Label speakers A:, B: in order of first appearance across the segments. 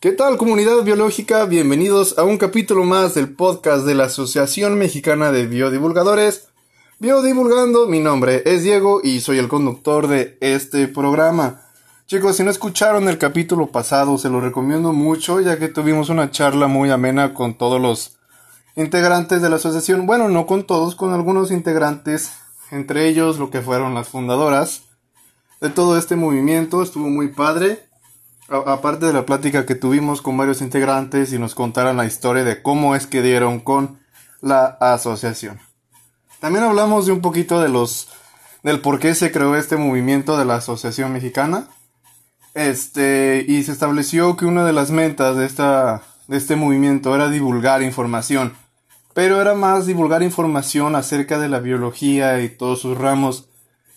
A: ¿Qué tal comunidad biológica? Bienvenidos a un capítulo más del podcast de la Asociación Mexicana de Biodivulgadores. Biodivulgando, mi nombre es Diego y soy el conductor de este programa. Chicos, si no escucharon el capítulo pasado, se lo recomiendo mucho ya que tuvimos una charla muy amena con todos los integrantes de la asociación. Bueno, no con todos, con algunos integrantes, entre ellos lo que fueron las fundadoras de todo este movimiento. Estuvo muy padre. Aparte de la plática que tuvimos con varios integrantes y nos contaron la historia de cómo es que dieron con la asociación. También hablamos de un poquito de los del por qué se creó este movimiento de la Asociación Mexicana. Este, y se estableció que una de las metas de esta de este movimiento era divulgar información, pero era más divulgar información acerca de la biología y todos sus ramos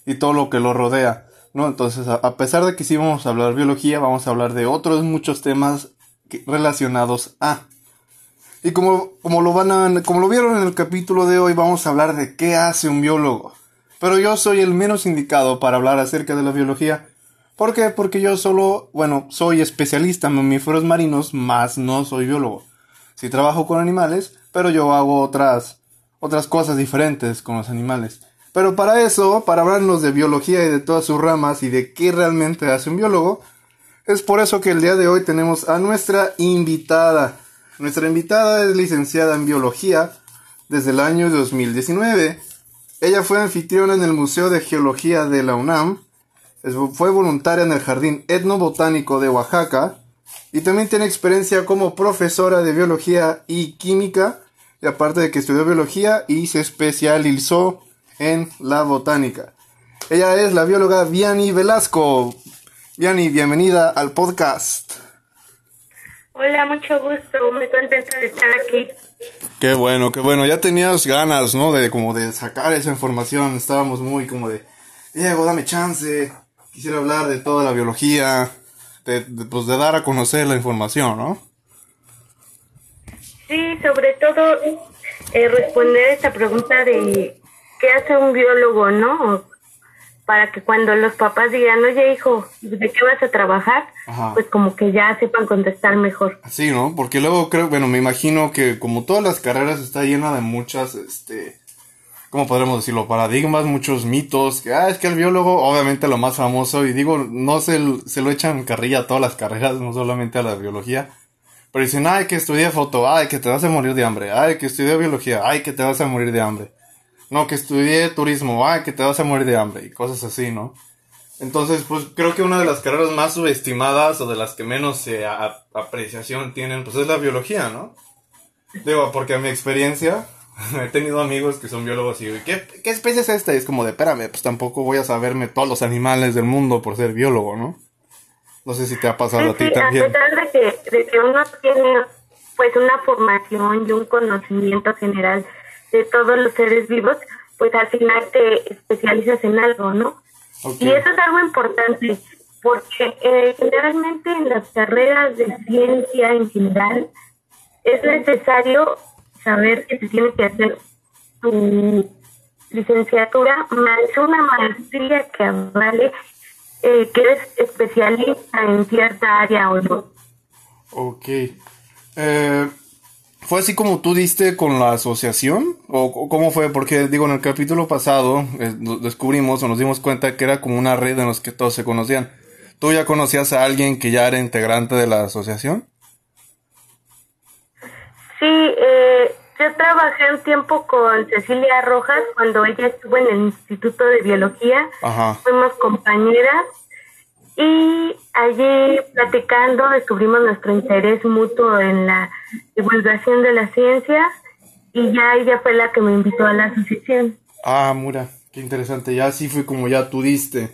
A: y todo lo que lo rodea. ¿No? Entonces, a, pesar de que sí vamos a hablar de biología, vamos a hablar de otros muchos temas relacionados a. Y como, como, lo van a, como lo vieron en el capítulo de hoy, vamos a hablar de qué hace un biólogo. Pero yo soy el menos indicado para hablar acerca de la biología. ¿Por qué? Porque yo solo, bueno, soy especialista en mamíferos marinos, más no soy biólogo. Sí trabajo con animales, pero yo hago otras, otras cosas diferentes con los animales. Pero para eso, para hablarnos de biología y de todas sus ramas y de qué realmente hace un biólogo, es por eso que el día de hoy tenemos a nuestra invitada. Nuestra invitada es licenciada en biología desde el año 2019. Ella fue anfitriona en el Museo de Geología de la UNAM, fue voluntaria en el Jardín Etnobotánico de Oaxaca y también tiene experiencia como profesora de biología y química y aparte de que estudió biología y se especializó en la botánica. Ella es la bióloga Viani Velasco. Viani, bienvenida al podcast.
B: Hola, mucho gusto, muy contenta de estar aquí.
A: Qué bueno, qué bueno. Ya tenías ganas, ¿no? De como de sacar esa información. Estábamos muy como de, Diego, dame chance. Quisiera hablar de toda la biología, de, pues de dar a conocer la información, ¿no?
B: Sí, sobre todo eh, responder esta pregunta de qué hace un biólogo, ¿no? Para que cuando los papás digan, oye hijo, ¿de qué vas a trabajar? Pues como que ya sepan contestar mejor.
A: Sí, ¿no? Porque luego creo, bueno, me imagino que como todas las carreras está llena de muchas, este, ¿cómo podremos decirlo? Paradigmas, muchos mitos, que, ah, es que el biólogo, obviamente lo más famoso, y digo, no se, se lo echan carrilla a todas las carreras, no solamente a la biología, pero dicen, ay, que estudié foto, ay, que te vas a morir de hambre, ay, que estudié biología, ay, que te vas a morir de hambre. No, que estudié turismo, ah, que te vas a morir de hambre y cosas así, ¿no? Entonces, pues creo que una de las carreras más subestimadas o de las que menos apreciación tienen, pues es la biología, ¿no? Digo, porque a mi experiencia, he tenido amigos que son biólogos y ¿qué, ¿qué especie es esta? Y es como de, espérame, pues tampoco voy a saberme todos los animales del mundo por ser biólogo, ¿no? No sé si te ha pasado a ti también.
B: A pesar de que, de que uno tiene pues una formación y un conocimiento general de todos los seres vivos, pues al final te especializas en algo, ¿no? Y eso es algo importante, porque eh, generalmente en las carreras de ciencia en general es necesario saber que se tiene que hacer tu licenciatura más una maestría que vale eh, que eres especialista en cierta área o no.
A: Ok. Eh, ¿Fue así como tú diste con la asociación? ¿O cómo fue? Porque digo, en el capítulo pasado eh, descubrimos o nos dimos cuenta que era como una red en la que todos se conocían. ¿Tú ya conocías a alguien que ya era integrante de la asociación?
B: Sí, eh, yo trabajé un tiempo con Cecilia Rojas cuando ella estuvo en el Instituto de Biología. Ajá. Fuimos compañeras y allí platicando descubrimos nuestro interés mutuo en la divulgación de la ciencia y ya ella fue la que me invitó a la asociación.
A: Ah, mira, qué interesante. Ya así fue como ya tú diste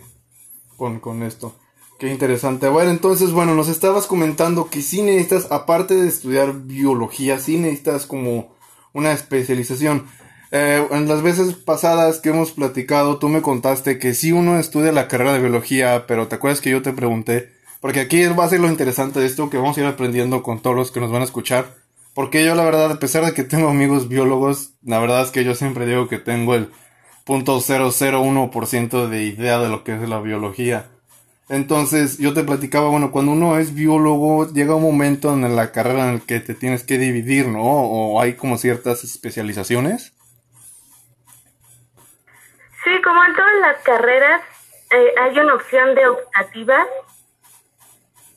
A: con, con esto. Qué interesante. Bueno, entonces, bueno, nos estabas comentando que sí necesitas, aparte de estudiar biología, sí necesitas como una especialización. Eh, en las veces pasadas que hemos platicado, tú me contaste que si uno estudia la carrera de biología, pero te acuerdas que yo te pregunté, porque aquí va a ser lo interesante de esto que vamos a ir aprendiendo con todos los que nos van a escuchar. Porque yo la verdad, a pesar de que tengo amigos biólogos, la verdad es que yo siempre digo que tengo el punto .001% de idea de lo que es la biología. Entonces, yo te platicaba, bueno, cuando uno es biólogo, llega un momento en la carrera en el que te tienes que dividir, ¿no? O hay como ciertas especializaciones.
B: Sí, como en todas las carreras, eh, hay una opción de optativas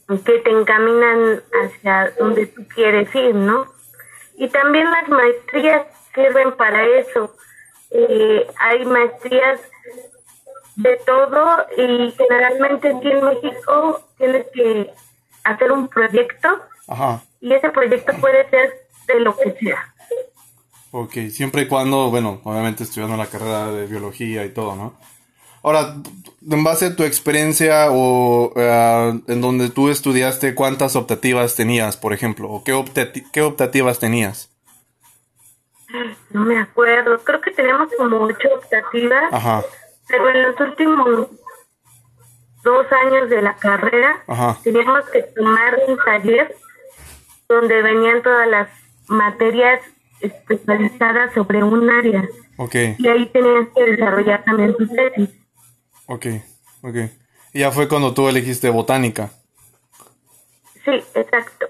B: que te encaminan hacia donde tú quieres ir, ¿no? Y también las maestrías sirven para eso. Eh, hay maestrías de todo y generalmente aquí en México tienes que hacer un proyecto y ese proyecto puede ser de lo que sea.
A: Ok, siempre y cuando, bueno, obviamente estudiando la carrera de biología y todo, ¿no? Ahora, en base a tu experiencia o eh, en donde tú estudiaste, ¿cuántas optativas tenías, por ejemplo? ¿O qué, qué optativas tenías?
B: No me acuerdo, creo que tenemos como ocho optativas. Ajá pero en los últimos dos años de la carrera teníamos que tomar un taller donde venían todas las materias especializadas sobre un área.
A: Okay.
B: Y ahí tenías que desarrollar también tu tesis.
A: Ok, ok. Y ya fue cuando tú elegiste botánica.
B: Sí, exacto.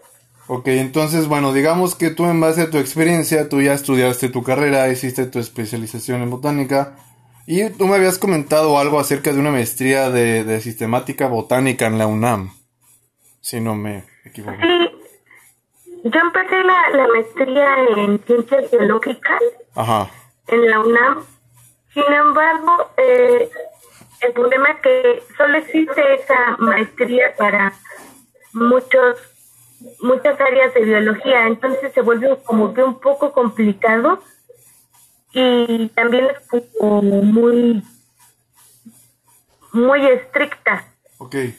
A: Ok, entonces, bueno, digamos que tú en base a tu experiencia, tú ya estudiaste tu carrera, hiciste tu especialización en botánica, y tú me habías comentado algo acerca de una maestría de, sistemática botánica en la UNAM, si no me equivoco.
B: Sí, yo empecé la, maestría en ciencias biológicas en la UNAM. Sin embargo, eh, el problema es que solo existe esa maestría para muchos muchas áreas de biología, entonces se vuelve como que un poco complicado y también es como muy muy estricta.
A: Okay.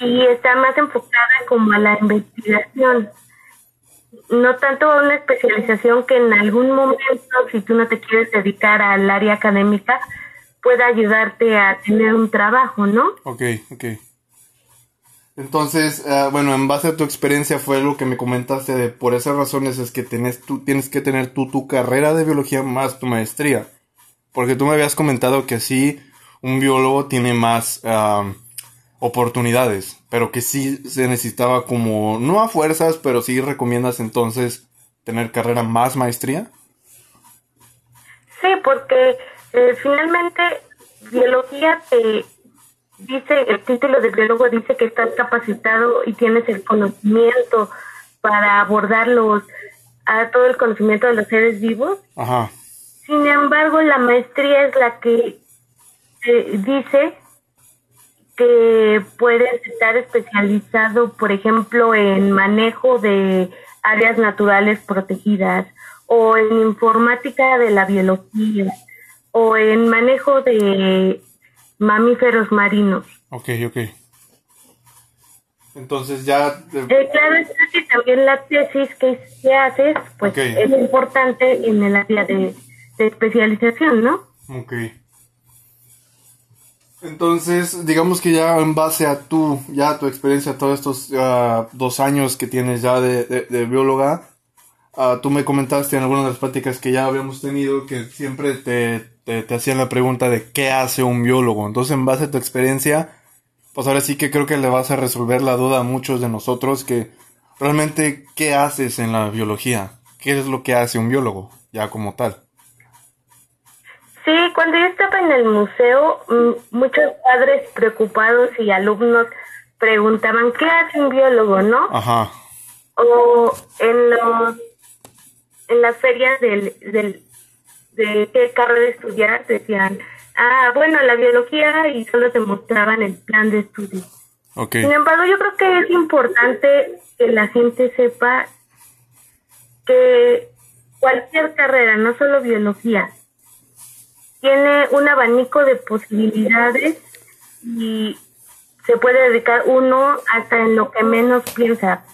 B: Y está más enfocada como a la investigación. No tanto a una especialización que en algún momento, si tú no te quieres dedicar al área académica, pueda ayudarte a tener un trabajo, ¿no?
A: Ok, ok. Entonces, eh, bueno, en base a tu experiencia fue lo que me comentaste de por esas razones es que tienes, tú, tienes que tener tú tu carrera de biología más tu maestría. Porque tú me habías comentado que sí, un biólogo tiene más oportunidades, pero que sí se necesitaba como, no a fuerzas, pero sí recomiendas entonces tener carrera más maestría.
B: Sí, porque eh, finalmente biología te dice, el título de biólogo dice que estás capacitado y tienes el conocimiento para abordar los, a todo el conocimiento de los seres vivos.
A: Ajá.
B: Sin embargo, la maestría es la que dice que puedes estar especializado, por ejemplo, en manejo de áreas naturales protegidas o en informática de la biología o en manejo de mamíferos marinos.
A: Ok, ok. Entonces ya...
B: Eh, claro, es que también la tesis que, haces, pues es importante en el área de, especialización, ¿no?
A: Ok. Entonces, digamos que ya en base a tu, ya tu experiencia, todos estos ah, dos años que tienes ya de, bióloga, ah, tú me comentaste en algunas de las prácticas que ya habíamos tenido que siempre te, te, hacían la pregunta de qué hace un biólogo. Entonces, en base a tu experiencia, pues ahora sí que creo que le vas a resolver la duda a muchos de nosotros que realmente qué haces en la biología, qué es lo que hace un biólogo, ya como tal.
B: Sí, cuando yo estaba en el museo, muchos padres preocupados y alumnos preguntaban qué hace un biólogo, ¿no?
A: Ajá.
B: O en los en las ferias del, del de qué carrera estudiar, decían, ah, bueno, la biología y solo te mostraban el plan de estudio. Sin embargo, yo creo que es importante que la gente sepa que cualquier carrera, no solo biología, tiene un abanico de posibilidades y se puede dedicar uno hasta en lo que menos piensa.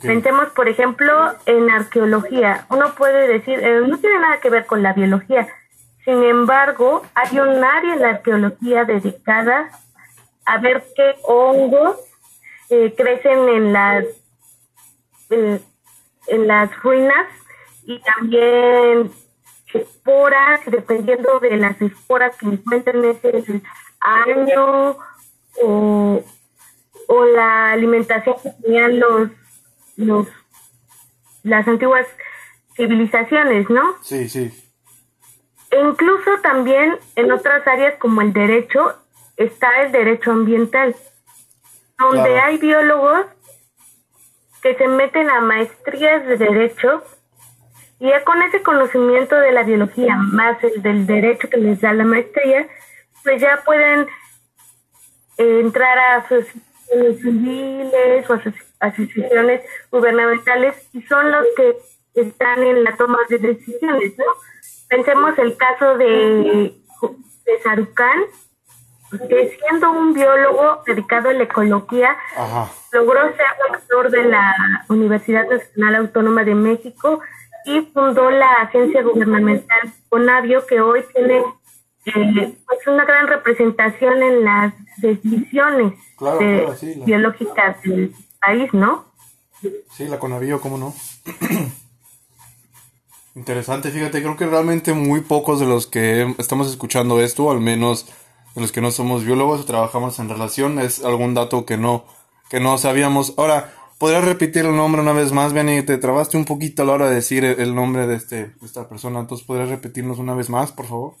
B: Pensemos, por ejemplo, en arqueología. Uno puede decir, eh, no tiene nada que ver con la biología. Sin embargo, hay un área en la arqueología dedicada a ver qué hongos eh, crecen en las en, las ruinas y también esporas, dependiendo de las esporas que encuentren ese año o, o la alimentación que tenían los, los las antiguas civilizaciones, ¿no?
A: Sí, sí.
B: E incluso también en otras áreas como el derecho está el derecho ambiental, donde hay biólogos que se meten a maestrías de derecho y ya con ese conocimiento de la biología más el del derecho que les da la maestría, pues ya pueden eh, entrar a asociaciones civiles o asociaciones gubernamentales y son los que están en la toma de decisiones, ¿no? Pensemos el caso de, de Sarucán, que siendo un biólogo dedicado a la ecología, logró ser doctor de la Universidad Nacional Autónoma de México y fundó la agencia gubernamental CONAVIO, que hoy tiene eh, pues una gran representación en las decisiones biológicas del país, ¿no?
A: Sí, la CONAVIO, ¿cómo no? Interesante, fíjate, creo que realmente muy pocos de los que estamos escuchando esto, al menos de los que no somos biólogos o trabajamos en relación, es algún dato que no, que no sabíamos. Ahora, ¿podrías repetir el nombre una vez más, Benny? Te trabaste un poquito a la hora de decir el nombre de, este, de esta persona, entonces ¿podrías repetirnos una vez más, por favor?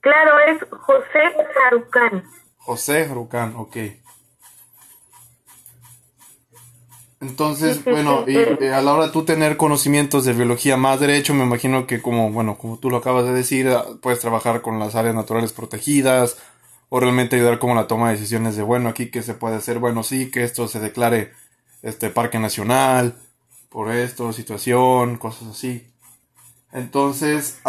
B: Claro, es José Jarucán.
A: José Jarucán, ok. Entonces, bueno, y, eh, a la hora de tú tener conocimientos de biología más derecho, me imagino que como, bueno, como tú lo acabas de decir, ah, puedes trabajar con las áreas naturales protegidas o realmente ayudar como la toma de decisiones de, bueno, aquí que se puede hacer, bueno, sí, que esto se declare este parque nacional por esto, situación, cosas así. Entonces,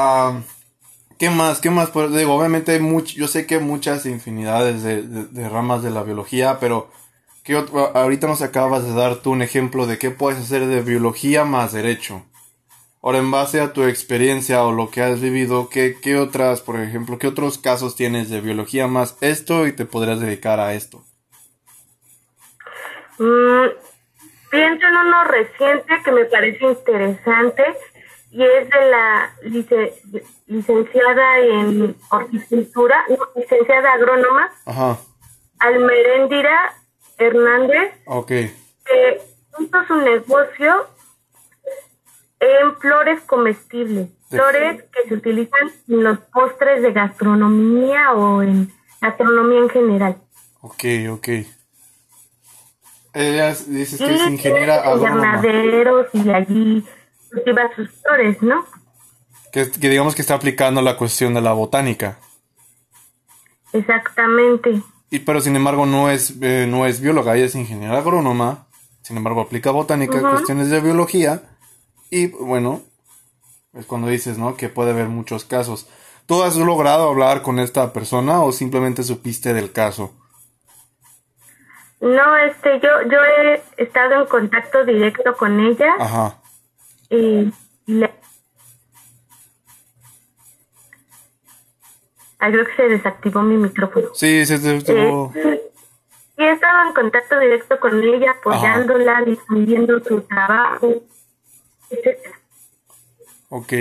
A: ¿qué más? ¿Qué más? Pues digo, obviamente hay mucho, yo sé que hay muchas infinidades de ramas de la biología, pero ahorita nos acabas de dar tú un ejemplo de qué puedes hacer de biología más derecho. Ahora, en base a tu experiencia o lo que has vivido, ¿qué, qué otras, por ejemplo, qué otros casos tienes de biología más esto y te podrías dedicar a esto?
B: Mm, pienso en uno reciente que me parece interesante y es de la licenciada en horticultura, licenciada agrónoma, Ajá. Almerendira Hernández.
A: Ok.
B: Que hizo su negocio en flores comestibles. Flores que se utilizan en los postres de gastronomía o en gastronomía en general.
A: Ok, ok. Ella dice que es ingeniera agrónoma.
B: y allí cultiva sus flores, ¿no?
A: Que, que digamos que está aplicando la cuestión de la botánica.
B: Exactamente
A: pero sin embargo no es, eh, no es bióloga, ella es ingeniera agrónoma, sin embargo aplica botánica, cuestiones de biología, y bueno, es cuando dices, ¿no? Que puede haber muchos casos. ¿Tú has logrado hablar con esta persona o simplemente supiste del caso?
B: No, este, yo, yo he estado en contacto directo con ella.
A: Ajá.
B: Y le Ah, creo que se desactivó mi micrófono.
A: Sí, se desactivó.
B: Eh, sí, he estado en contacto directo con ella, apoyándola, difundiendo su trabajo, etc.
A: Ok.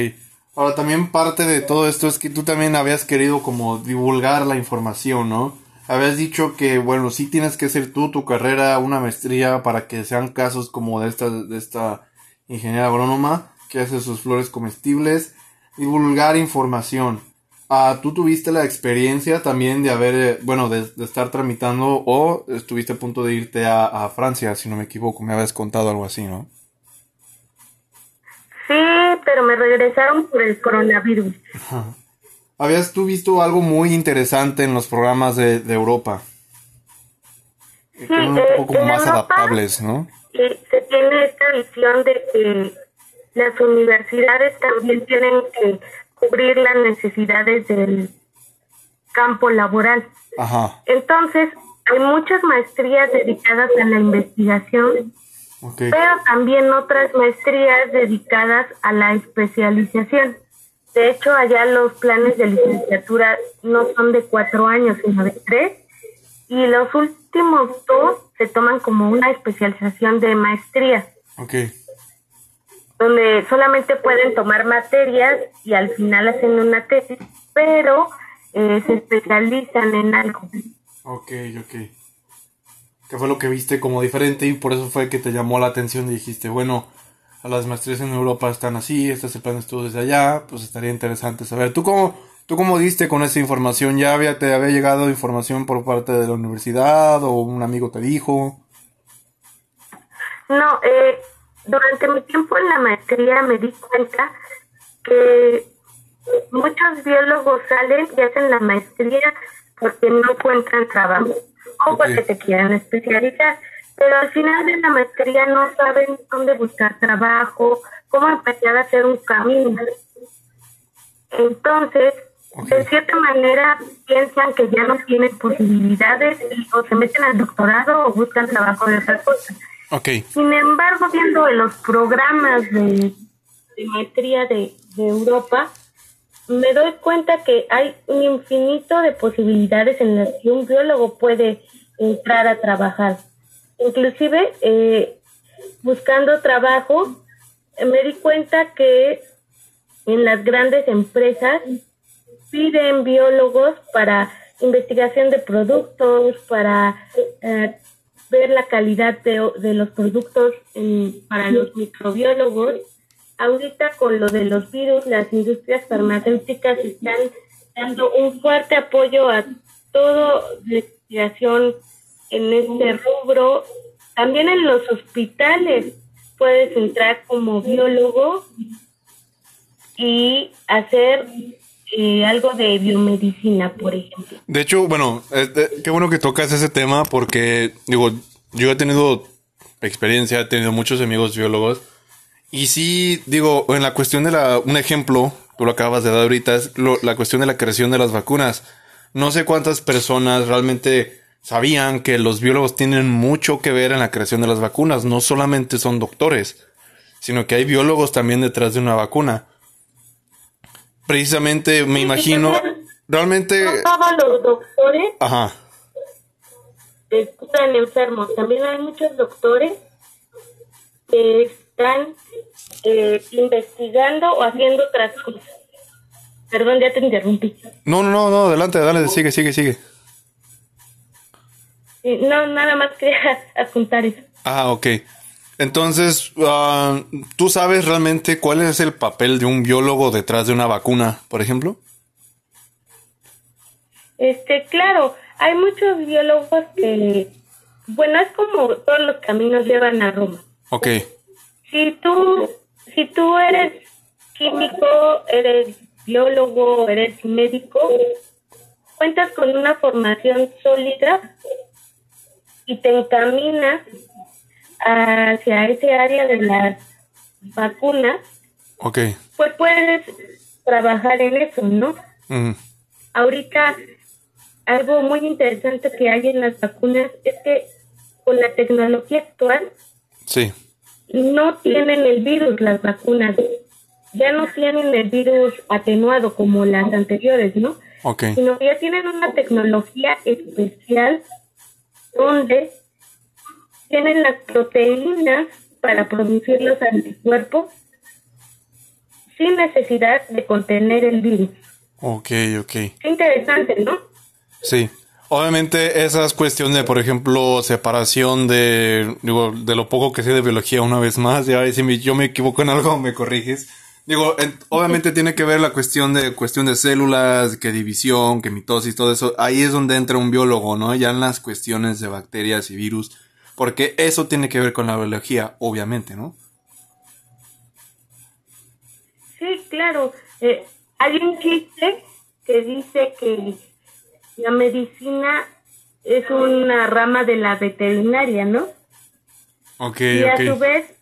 A: Ahora, también parte de todo esto es que tú también habías querido como divulgar la información, ¿no? Habías dicho que, bueno, sí tienes que hacer tú tu carrera, una maestría para que sean casos como de esta, de esta ingeniera agrónoma que hace sus flores comestibles, divulgar información. Ah, ¿Tú tuviste la experiencia también de haber, eh, bueno, de, estar tramitando o estuviste a punto de irte a, Francia, si no me equivoco? Me habías contado algo así, ¿no?
B: Sí, pero me regresaron por el coronavirus.
A: ¿Habías tú visto algo muy interesante en los programas de, Europa?
B: Sí, un eh, poco más adaptables, ¿no? se tiene esta visión de que las universidades también tienen que cubrir las necesidades del campo laboral. Entonces, hay muchas maestrías dedicadas a la investigación, pero también otras maestrías dedicadas a la especialización. De hecho, allá los planes de licenciatura no son de cuatro años, sino de tres, y los últimos dos se toman como una especialización de maestría.
A: Okay
B: donde solamente pueden tomar materias y al final hacen una tesis, pero eh, se especializan en algo.
A: Ok, ok. ¿Qué fue lo que viste como diferente y por eso fue que te llamó la atención y dijiste, bueno, a las maestrías en Europa están así, este es el plan de estudios desde allá, pues estaría interesante saber. ¿Tú cómo, tú cómo diste con esa información? ¿Ya había, te había llegado información por parte de la universidad o un amigo te dijo?
B: No, eh, durante mi tiempo en la maestría me di cuenta que muchos biólogos salen y hacen la maestría porque no encuentran trabajo o porque se quieren especializar pero al final de la maestría no saben dónde buscar trabajo, cómo empezar a hacer un camino. Entonces, de cierta manera, piensan que ya no tienen posibilidades o se meten al doctorado o buscan trabajo de otra cosa.
A: Okay.
B: Sin embargo, viendo los programas de, maestría de, de Europa, me doy cuenta que hay un infinito de posibilidades en las que un biólogo puede entrar a trabajar. Inclusive, eh, buscando trabajo, me di cuenta que en las grandes empresas piden biólogos para investigación de productos, para eh, ver la calidad de, de los productos para los microbiólogos. Ahorita con lo de los virus, las industrias farmacéuticas están dando un fuerte apoyo a todo investigación en este rubro. También en los hospitales puedes entrar como biólogo y hacer eh, algo de biomedicina, por ejemplo.
A: De hecho, bueno, qué bueno que tocas ese tema porque, digo, yo he tenido experiencia, he tenido muchos amigos biólogos y sí, digo, en la cuestión de la, un ejemplo, tú lo acabas de dar ahorita, es la cuestión de la creación de las vacunas. No sé cuántas personas realmente sabían que los biólogos tienen mucho que ver en la creación de las vacunas. No solamente son doctores, sino que hay biólogos también detrás de una vacuna. Precisamente me imagino, realmente...
B: No los doctores
A: Ajá.
B: están enfermos. También hay muchos doctores que están eh, investigando o haciendo otras cosas. Perdón, ya te interrumpí.
A: No, no, no, no, adelante, dale, sigue, sigue, sigue.
B: No, nada más quería apuntar eso.
A: Ah, ok. Entonces, ah, ¿tú sabes realmente cuál es el papel de un biólogo detrás de una vacuna, por ejemplo?
B: Este, claro, hay muchos biólogos que, bueno, es como todos los caminos llevan a Roma.
A: Ok.
B: Si tú, si tú eres químico, eres biólogo, eres médico, cuentas con una formación sólida y te encaminas hacia ese área de las vacunas,
A: okay.
B: pues puedes trabajar en eso, ¿no? Ahorita algo muy interesante que hay en las vacunas es que con la tecnología actual
A: sí.
B: no tienen el virus las vacunas, ya no tienen el virus atenuado como las anteriores, ¿no?
A: Okay.
B: Sino que ya tienen una tecnología especial donde tienen las proteínas para producir los anticuerpos sin necesidad de contener el virus.
A: Ok, ok.
B: Interesante, ¿no?
A: Sí. Obviamente esas cuestiones de, por ejemplo, separación de, digo, de lo poco que sé de biología una vez más, ya si yo me equivoco en algo me corriges. Digo, obviamente tiene que ver la cuestión de cuestión de células, que división, que mitosis, todo eso. Ahí es donde entra un biólogo, ¿no? Ya en las cuestiones de bacterias y virus, porque eso tiene que ver con la biología, obviamente, ¿no?
B: Sí, claro. Eh, hay un chiste que dice que la medicina es una rama de la veterinaria, ¿no?
A: Ok,
B: y a su vez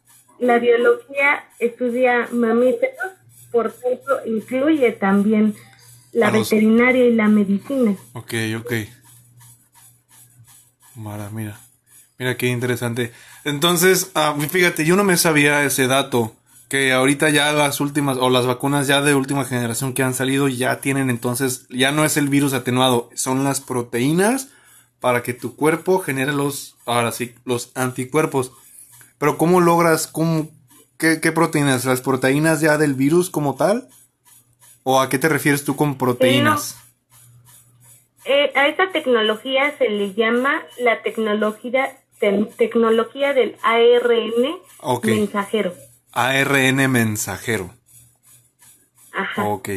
B: la biología estudia mamíferos, por tanto incluye también la veterinaria y la medicina.
A: Ok, ok. Mira, mira. Mira qué interesante. Entonces, ah, fíjate, yo no me sabía ese dato. Que ahorita ya las últimas, o las vacunas ya de última generación que han salido, ya tienen entonces, ya no es el virus atenuado, son las proteínas para que tu cuerpo genere los, ahora sí, los anticuerpos. Pero ¿cómo logras, cómo, qué, proteínas? ¿Las proteínas ya del virus como tal? ¿O a qué te refieres tú con proteínas?
B: Eh, a esta tecnología se le llama la tecnología, tecnología del ARN mensajero.
A: ARN mensajero.
B: Ajá.
A: Ok.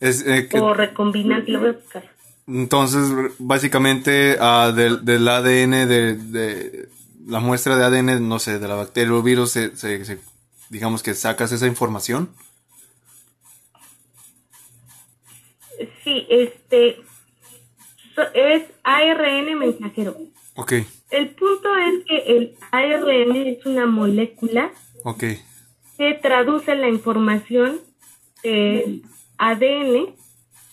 B: Es, eh, o recombinante, lo voy a buscar.
A: Entonces, básicamente, uh, del, del, ADN, de, de, la muestra de ADN, no sé, de la bacteria o virus, se, se, digamos que sacas esa información.
B: Sí, este es ARN mensajero.
A: Ok.
B: El punto es que el ARN es una molécula
A: okay.
B: que traduce la información del ADN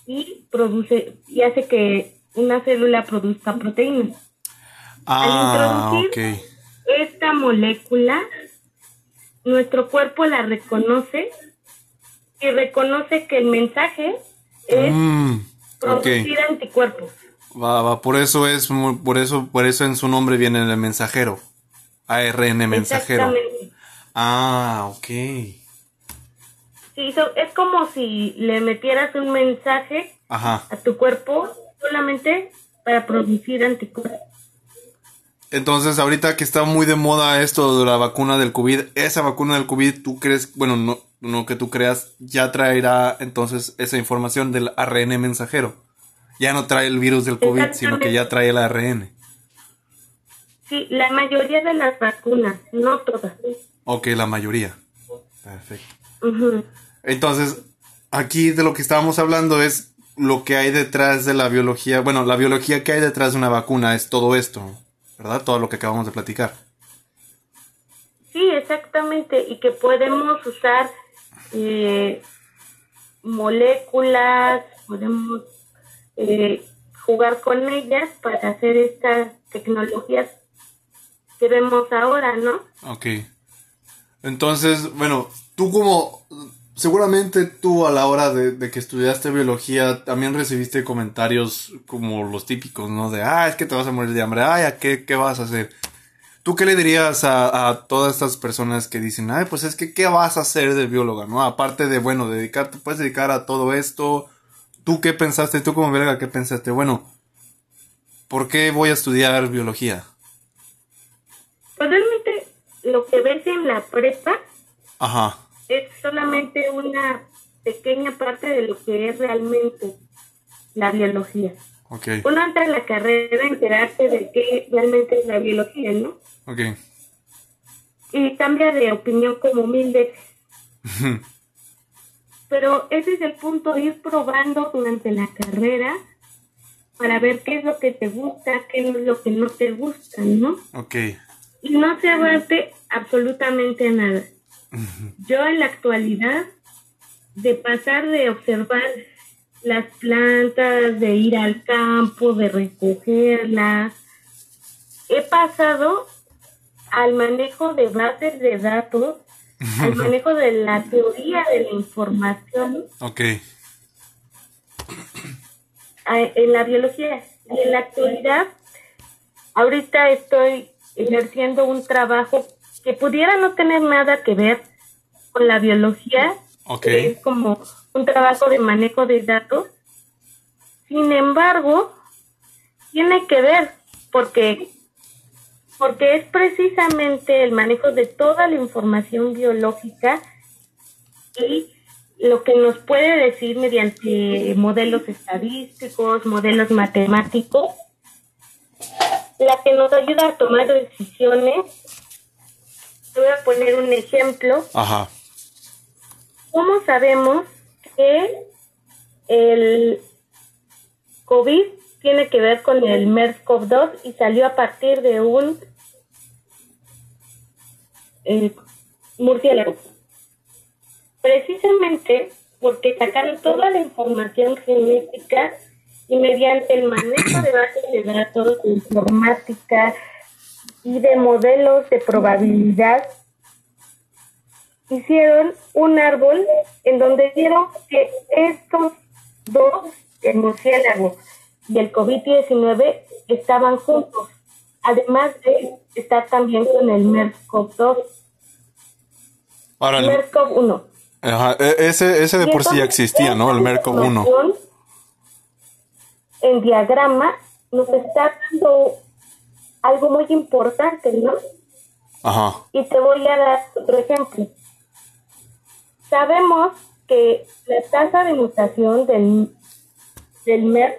B: y produce y hace que una célula produzca proteínas.
A: Ah, Al introducir
B: esta molécula, nuestro cuerpo la reconoce y reconoce que el mensaje es mm, producir anticuerpos.
A: Va, va, por eso es, por eso, por eso en su nombre viene el mensajero. ARN mensajero. Ah, ok. Sí,
B: es como si le metieras un mensaje
A: a
B: tu cuerpo solamente para producir anticuerpos.
A: Entonces, ahorita que está muy de moda esto de la vacuna del COVID, esa vacuna del COVID, ¿tú crees, bueno, no, no que tú creas, ya traerá entonces esa información del ARN mensajero? Ya no trae el virus del COVID, sino que ya trae el ARN.
B: Sí, la mayoría de las vacunas, no todas.
A: Ok, la mayoría. Perfecto. Entonces, aquí de lo que estábamos hablando es lo que hay detrás de la biología. Bueno, la biología que hay detrás de una vacuna es todo esto, ¿verdad? Todo lo que acabamos de platicar.
B: Sí, exactamente. Y que podemos usar eh, moléculas, podemos eh, jugar con ellas para hacer estas tecnologías que vemos ahora, ¿no?
A: Ok. Entonces, bueno, tú como, seguramente tú a la hora de, que estudiaste biología también recibiste comentarios como los típicos, ¿no? De, ah, es que te vas a morir de hambre, ay, ¿qué, qué vas a hacer? ¿Tú qué le dirías a, a, todas estas personas que dicen, ay, pues es que, ¿qué vas a hacer de bióloga, no? Aparte de, bueno, dedicarte, puedes dedicar a todo esto, ¿Tú qué pensaste? ¿Tú como verga qué pensaste? Bueno, ¿por qué voy a estudiar biología?
B: Pues realmente lo que ves en la prepa
A: Ajá.
B: Es solamente una pequeña parte de lo que es realmente la biología.
A: Okay.
B: Uno entra en la carrera a enterarse de qué realmente es la biología, ¿no?
A: Ok.
B: Y cambia de opinión como mil veces. Pero ese es el punto, ir probando durante la carrera para ver qué es lo que te gusta, qué es lo que no te gusta, ¿no?
A: Ok.
B: Y no cerrarte absolutamente nada. Yo en la actualidad, de pasar de observar las plantas, de ir al campo, de recogerlas, he pasado al manejo de bases de datos al manejo de la teoría de la información.
A: Ok.
B: En la biología. En la actualidad, ahorita estoy ejerciendo un trabajo que pudiera no tener nada que ver con la biología.
A: Es
B: como un trabajo de manejo de datos. Sin embargo, tiene que ver porque porque es precisamente el manejo de toda la información biológica y lo que nos puede decir mediante modelos estadísticos, modelos matemáticos, la que nos ayuda a tomar decisiones. Te voy a poner un ejemplo.
A: Ajá.
B: ¿Cómo sabemos que el COVID tiene que ver con el MERS-CoV-2 y salió a partir de un eh, murciélago. Precisamente porque sacaron toda la información genética y mediante el manejo de bases de datos, de informática y de modelos de probabilidad, hicieron un árbol en donde vieron que estos dos, el murciélago y el COVID-19, estaban juntos, además de estar también con el MERS-CoV-2.
A: Ahora,
B: el MERS-CoV-1.
A: Ajá, e, ese, ese de por sí ya existía, ¿no? El MERS-CoV-1.
B: en diagrama nos está dando algo muy importante, ¿no?
A: Ajá.
B: Y te voy a dar otro ejemplo. Sabemos que la tasa de mutación del, del MER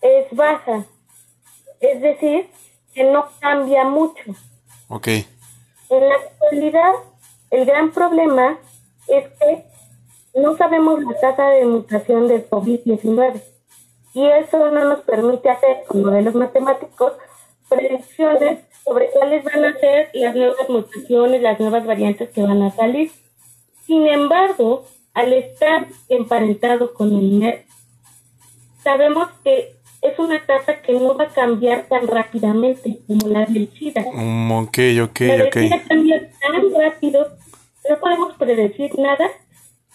B: es baja, es decir, que no cambia mucho.
A: Ok.
B: En la actualidad, el gran problema es que no sabemos la tasa de mutación del COVID-19 y eso no nos permite hacer con modelos matemáticos predicciones sobre cuáles van a ser las nuevas mutaciones, las nuevas variantes que van a salir. Sin embargo, al estar emparentado con el NET, sabemos que es una tasa que no va a cambiar tan rápidamente como la del SIDA.
A: Mm, ok, ok,
B: la del cambia tan rápido, no podemos predecir nada.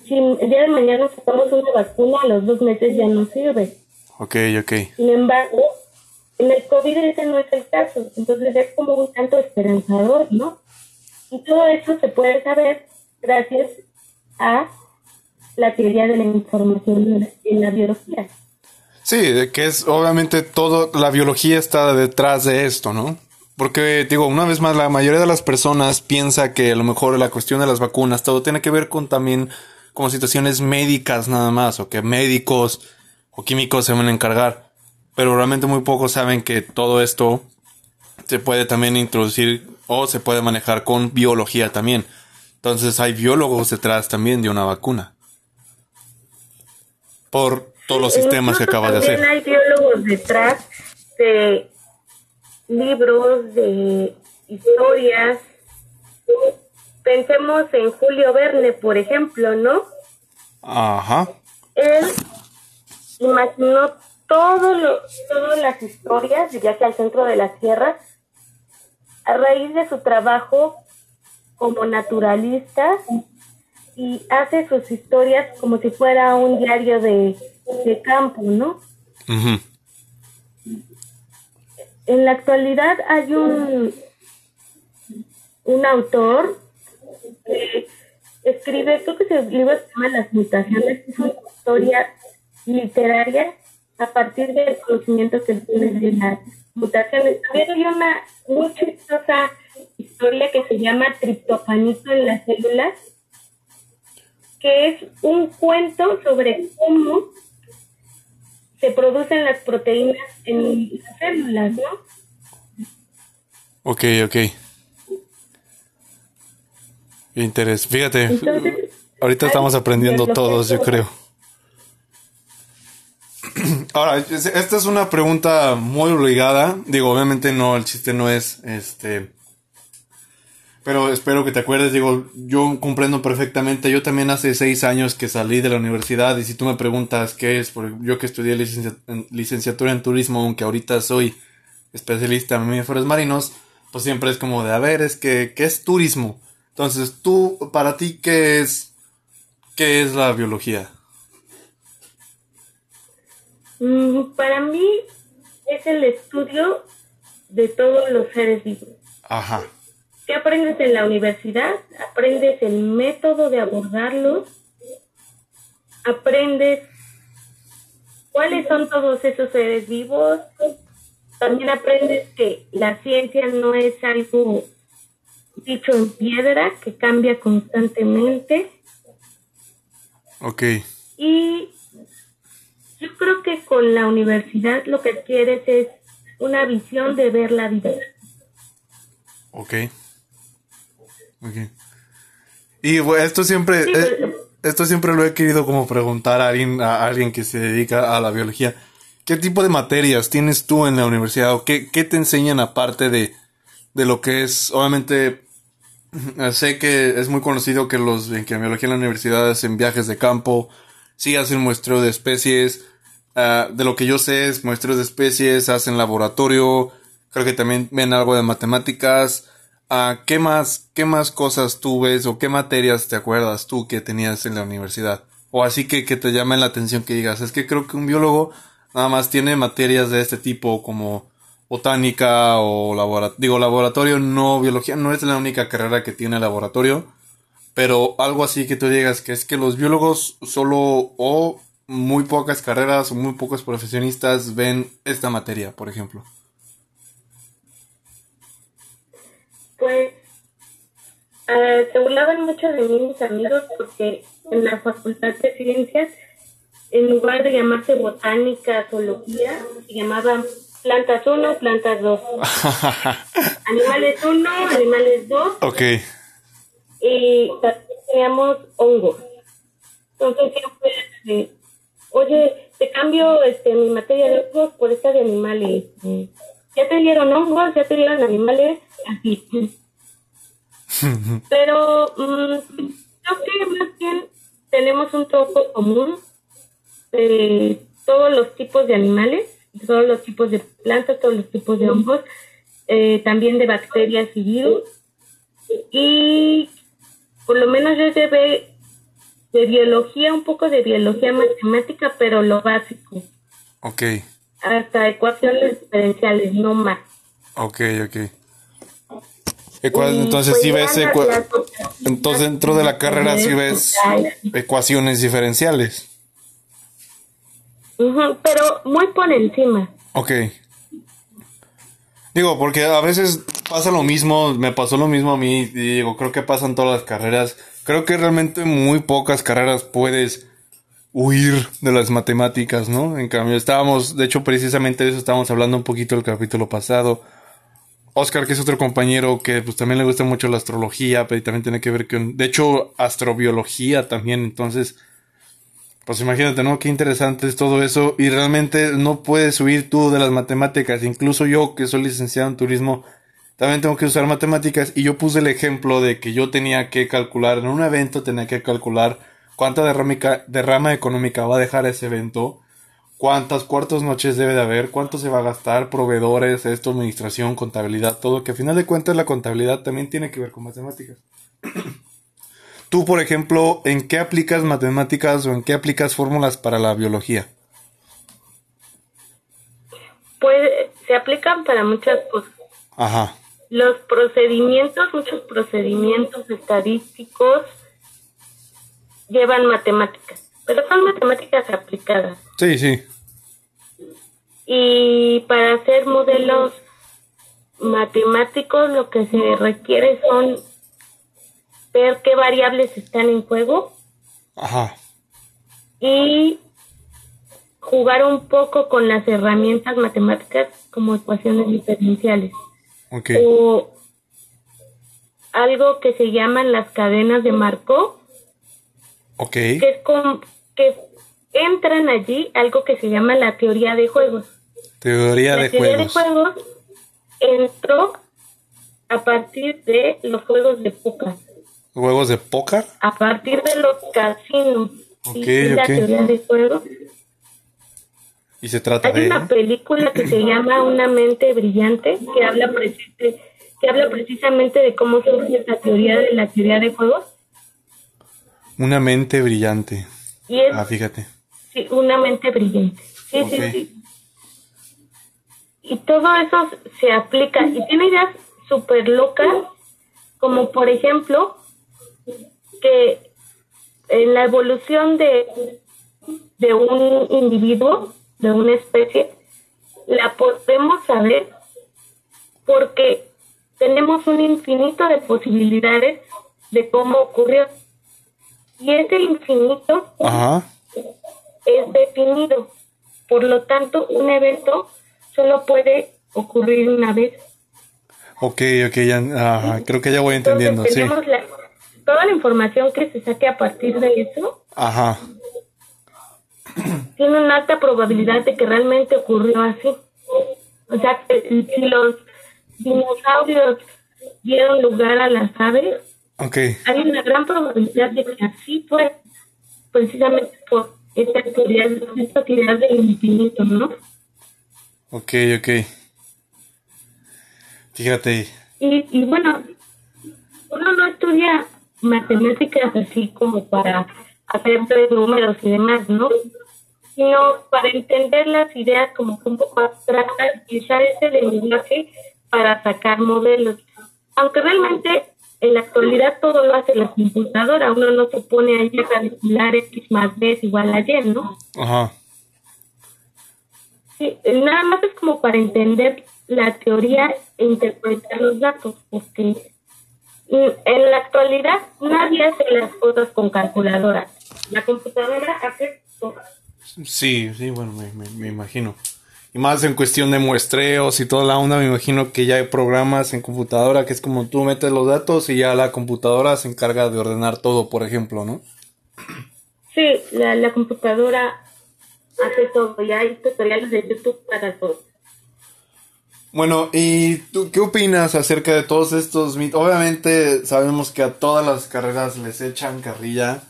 B: Si el día de mañana sacamos una vacuna, a los dos meses ya no sirve.
A: Ok, ok.
B: Sin embargo, en el COVID ese no es el caso, entonces es como un tanto esperanzador, ¿no? Y todo eso se puede saber gracias a la teoría de la información en la biología.
A: Sí, que es obviamente todo, la biología está detrás de esto, ¿no? Porque, digo, una vez más, la mayoría de las personas piensa que a lo mejor la cuestión de las vacunas, todo tiene que ver con también como situaciones médicas nada más, o que médicos o químicos se van a encargar. Pero realmente muy pocos saben que todo esto se puede también introducir o se puede manejar con biología también. Entonces hay biólogos detrás también de una vacuna. Por todos los sistemas que acabas de
B: también
A: hacer.
B: hay biólogos detrás de libros, de historias. Pensemos en Julio Verne, por ejemplo, ¿no?
A: Ajá.
B: Él imaginó todo lo, todas las historias de viaje al centro de la Tierra a raíz de su trabajo como naturalista y hace sus historias como si fuera un diario de, de campo, ¿no?
A: Ujú.
B: En la actualidad hay un, un autor que escribe, creo que ese libro se llama Las mutaciones, es una historia literaria a partir del conocimiento que de las mutaciones. También hay una muy chistosa historia que se llama Triptofanito en las células, que es un cuento sobre cómo se producen las proteínas en las células, ¿no?
A: Ok, ok. Interés. Fíjate,
B: Entonces,
A: ahorita estamos aprendiendo todos, yo creo. Ahora, es- esta es una pregunta muy obligada. Digo, obviamente no, el chiste no es este. Pero espero que te acuerdes, digo, yo comprendo perfectamente. Yo también hace seis años que salí de la universidad y si tú me preguntas qué es, porque yo que estudié licencia- en- licenciatura en turismo, aunque ahorita soy especialista en mamíferos marinos, pues siempre es como de, a ver, es que, ¿qué es turismo? Entonces, tú, para ti, ¿qué es, qué es la biología?
B: Mm, para mí es el estudio de todos los seres vivos.
A: Ajá.
B: ¿Qué aprendes en la universidad? Aprendes el método de abordarlos, aprendes cuáles son todos esos seres vivos, también aprendes que la ciencia no es algo dicho en piedra, que cambia constantemente
A: Ok.
B: y yo creo que con la universidad lo que adquieres es una visión de ver la vida.
A: Ok. Ok. Y bueno, esto siempre,
B: Sí,
A: eh, esto siempre lo he querido como preguntar a alguien, a alguien que se dedica a la biología. ¿Qué tipo de materias tienes tú en la universidad o qué, qué te enseñan aparte de, de lo que es, obviamente, sé que es muy conocido que los, en que en biología en la universidad hacen viajes de campo, sí hacen muestreo de especies, ah, de lo que yo sé es muestreos de especies, hacen laboratorio, creo que también ven algo de matemáticas, Ah, ¿qué más, qué más cosas tú ves o qué materias te acuerdas tú que tenías en la universidad? O así que, que te llamen la atención que digas, es que creo que un biólogo nada más tiene materias de este tipo como botánica o laboratorio, digo laboratorio, no, biología no es la única carrera que tiene laboratorio, pero algo así que tú digas que es que los biólogos solo o muy pocas carreras o muy pocos profesionistas ven esta materia, por ejemplo?
B: Pues uh, se burlaban mucho de mí mis amigos porque en la Facultad de Ciencias, en lugar de llamarse botánica, zoología, se llamaban plantas 1, plantas 2. animales 1, animales 2.
A: Ok.
B: Y teníamos hongos. Entonces siempre, oye, te cambio este, mi materia de hongos por esta de animales. Ya te dieron hongos, ya te dieron animales, así. Pero mm, creo que más bien tenemos un tronco común de todos los tipos de animales, todos los tipos de plantas, todos los tipos de hongos, eh, también de bacterias y virus. Y por lo menos yo llevé de biología, un poco de biología matemática, pero lo básico.
A: Ok.
B: Hasta ecuaciones diferenciales, no más.
A: Ok, ok. entonces si pues ves entonces dentro de la carrera si ves ecuaciones diferenciales.
B: pero muy por encima.
A: Ok. Digo, porque a veces pasa lo mismo, me pasó lo mismo a mí, digo, creo que pasan todas las carreras creo que realmente muy pocas carreras puedes huir de las matemáticas, ¿no? En cambio, estábamos, de hecho, precisamente de eso estábamos hablando un poquito el capítulo pasado. Oscar, que es otro compañero que pues también le gusta mucho la astrología, pero también tiene que ver con, de hecho, astrobiología también, entonces, pues imagínate, ¿no? Qué interesante es todo eso y realmente no puedes huir tú de las matemáticas, incluso yo que soy licenciado en turismo, también tengo que usar matemáticas y yo puse el ejemplo de que yo tenía que calcular en un evento, tenía que calcular cuánta derrama económica va a dejar ese evento, cuántas cuartos noches debe de haber, cuánto se va a gastar, proveedores, esto, administración, contabilidad, todo, que al final de cuentas la contabilidad también tiene que ver con matemáticas. Tú, por ejemplo, ¿en qué aplicas matemáticas o en qué aplicas fórmulas para la biología?
B: Pues se aplican para muchas cosas.
A: Ajá
B: los procedimientos, muchos procedimientos estadísticos llevan matemáticas, pero son matemáticas aplicadas.
A: Sí, sí.
B: Y para hacer modelos matemáticos lo que se requiere son ver qué variables están en juego.
A: Ajá.
B: Y jugar un poco con las herramientas matemáticas como ecuaciones diferenciales. O algo que se llaman las cadenas de Markov.
A: Que,
B: es que entran allí algo que se llama la teoría de juegos.
A: Teoría
B: la
A: de
B: teoría
A: juegos.
B: de juegos entró a partir de los juegos de póker.
A: ¿Juegos de póker?
B: A partir de los casinos.
A: Okay,
B: la teoría de juegos
A: y se trata
B: Hay una película que se llama Una mente brillante que habla que habla precisamente de cómo surge esta teoría de la teoría de juegos.
A: Una mente brillante.
B: Y es,
A: ah, fíjate.
B: Sí, una mente brillante. Sí, sí, sí. Y todo eso se aplica y tiene ideas súper locas, como por ejemplo que en la evolución de, de un individuo de una especie, la podemos saber porque tenemos un infinito de posibilidades de cómo ocurrió. Y ese infinito es definido. Por lo tanto, un evento solo puede ocurrir una vez.
A: Ok, ok, ya, creo que ya voy entendiendo.
B: tenemos toda la información que se saque a partir de eso.
A: Ajá
B: tiene una alta probabilidad de que realmente ocurrió así. O sea, que si los dinosaurios dieron lugar a las aves, hay una gran probabilidad de que así fue, precisamente por esta actividad, esta actividad del infinito, ¿no?
A: Ok, ok. Fíjate.
B: Y, y bueno, uno no estudia matemáticas así como para hacer tres números y demás, ¿no? Sino para entender las ideas como un poco abstractas y usar ese lenguaje para sacar modelos. Aunque realmente en la actualidad todo lo hace la computadora, uno no se pone ahí a calcular X más B es igual a Y, ¿no? Ajá. Sí, nada más es como para entender la teoría e interpretar los datos, porque en la actualidad nadie hace las cosas con calculadora. La computadora hace todo.
A: Sí, sí, bueno, me, me, imagino. Y más en cuestión de muestreos y toda la onda, me imagino que ya hay programas en computadora que es como tú metes los datos y ya la computadora se encarga de ordenar todo, por ejemplo, ¿no?
B: Sí, la, la computadora hace todo. Ya hay tutoriales de YouTube para todo.
A: Bueno, ¿y tú qué opinas acerca de todos estos mitos? Obviamente sabemos que a todas las carreras les echan carrilla.